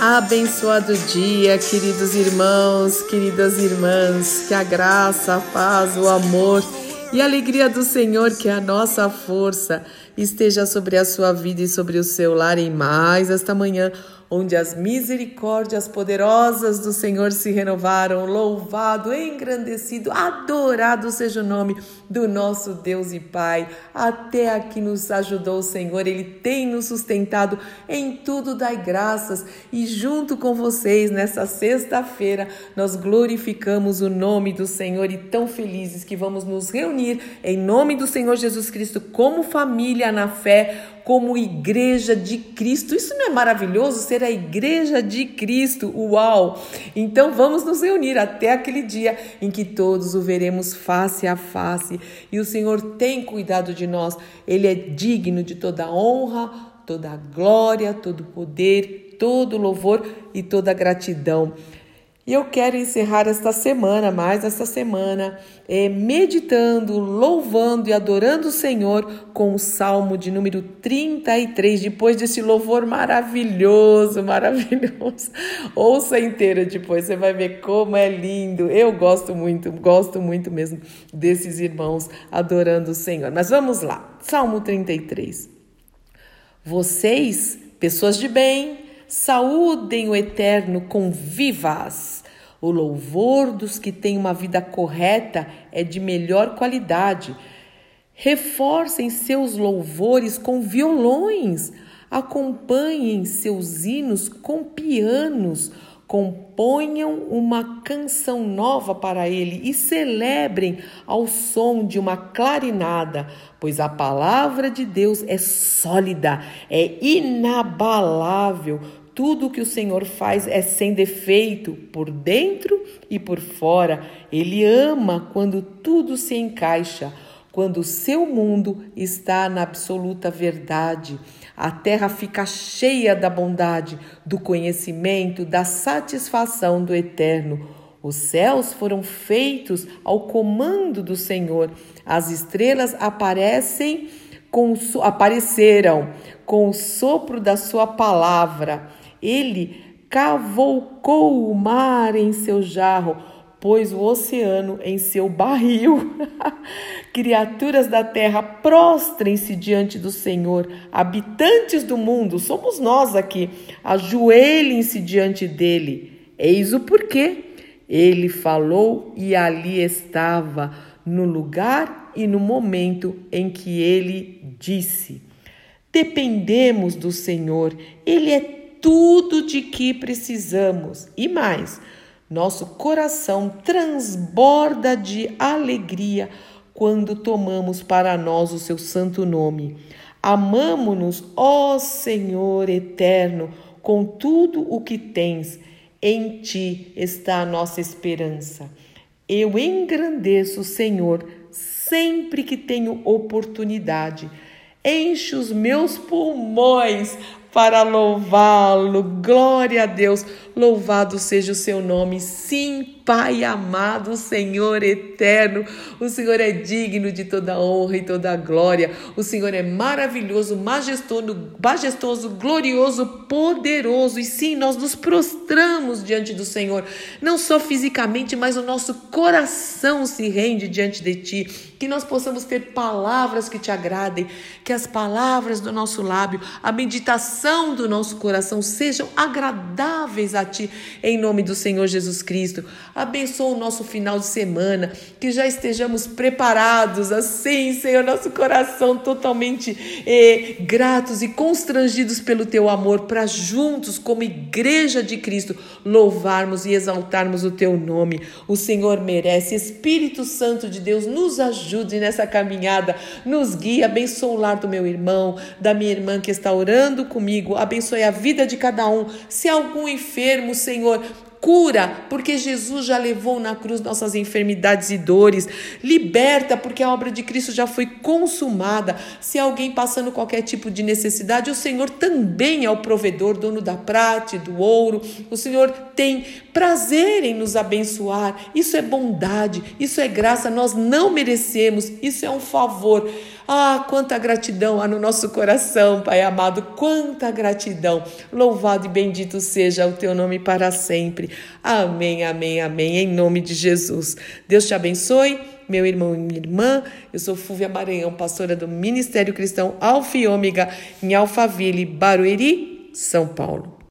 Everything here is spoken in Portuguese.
Abençoado dia, queridos irmãos, queridas irmãs, que a graça, a paz, o amor e a alegria do Senhor, que é a nossa força, esteja sobre a sua vida e sobre o seu lar em mais esta manhã onde as misericórdias poderosas do Senhor se renovaram. Louvado, engrandecido, adorado seja o nome do nosso Deus e Pai. Até aqui nos ajudou o Senhor, Ele tem nos sustentado em tudo, dai graças. E junto com vocês, nessa sexta-feira, nós glorificamos o nome do Senhor e tão felizes que vamos nos reunir em nome do Senhor Jesus Cristo como família na fé como igreja de Cristo. Isso não é maravilhoso ser a igreja de Cristo? Uau! Então vamos nos reunir até aquele dia em que todos o veremos face a face e o Senhor tem cuidado de nós. Ele é digno de toda honra, toda glória, todo poder, todo louvor e toda gratidão. E eu quero encerrar esta semana, mais esta semana, é, meditando, louvando e adorando o Senhor com o Salmo de número 33, depois desse louvor maravilhoso, maravilhoso. Ouça inteira depois, você vai ver como é lindo. Eu gosto muito, gosto muito mesmo desses irmãos adorando o Senhor. Mas vamos lá, Salmo 33. Vocês, pessoas de bem, saúdem o Eterno com vivas. O louvor dos que têm uma vida correta é de melhor qualidade. Reforcem seus louvores com violões, acompanhem seus hinos com pianos, componham uma canção nova para ele e celebrem ao som de uma clarinada, pois a palavra de Deus é sólida, é inabalável tudo o que o Senhor faz é sem defeito, por dentro e por fora. Ele ama quando tudo se encaixa, quando o seu mundo está na absoluta verdade. A terra fica cheia da bondade, do conhecimento, da satisfação do eterno. Os céus foram feitos ao comando do Senhor. As estrelas aparecem com, apareceram com o sopro da sua palavra. Ele cavoucou o mar em seu jarro, pôs o oceano em seu barril. Criaturas da terra, prostrem-se diante do Senhor. Habitantes do mundo, somos nós aqui, ajoelhem-se diante dele. Eis o porquê. Ele falou e ali estava, no lugar e no momento em que ele disse. Dependemos do Senhor, Ele é tudo de que precisamos e mais. Nosso coração transborda de alegria quando tomamos para nós o seu santo nome. Amamo-nos, ó Senhor eterno, com tudo o que tens. Em ti está a nossa esperança. Eu engrandeço o Senhor sempre que tenho oportunidade. Enche os meus pulmões para louvá-lo. Glória a Deus. Louvado seja o seu nome. Sim, Pai amado, Senhor eterno. O Senhor é digno de toda honra e toda glória. O Senhor é maravilhoso, majestoso, majestoso, glorioso, poderoso. E sim, nós nos prostramos diante do Senhor, não só fisicamente, mas o nosso coração se rende diante de ti que nós possamos ter palavras que te agradem, que as palavras do nosso lábio, a meditação do nosso coração sejam agradáveis a ti, em nome do Senhor Jesus Cristo. Abençoa o nosso final de semana, que já estejamos preparados, assim, Senhor, nosso coração totalmente eh, gratos e constrangidos pelo teu amor, para juntos, como igreja de Cristo, louvarmos e exaltarmos o teu nome. O Senhor merece, Espírito Santo de Deus, nos ajude nessa caminhada, nos guie, abençoe o lar do meu irmão, da minha irmã que está orando comigo, abençoe a vida de cada um. Se algum enfermo, Senhor, cura, porque Jesus já levou na cruz nossas enfermidades e dores, liberta, porque a obra de Cristo já foi consumada. Se alguém passando qualquer tipo de necessidade, o Senhor também é o provedor, dono da prata e do ouro. O Senhor tem prazer em nos abençoar. Isso é bondade, isso é graça, nós não merecemos, isso é um favor. Ah, quanta gratidão há no nosso coração, Pai amado, quanta gratidão. Louvado e bendito seja o teu nome para sempre. Amém, amém, amém, em nome de Jesus. Deus te abençoe meu irmão e minha irmã. Eu sou Fúvia Maranhão, pastora do Ministério Cristão Alfa e Ômega, em Alphaville, Barueri, São Paulo.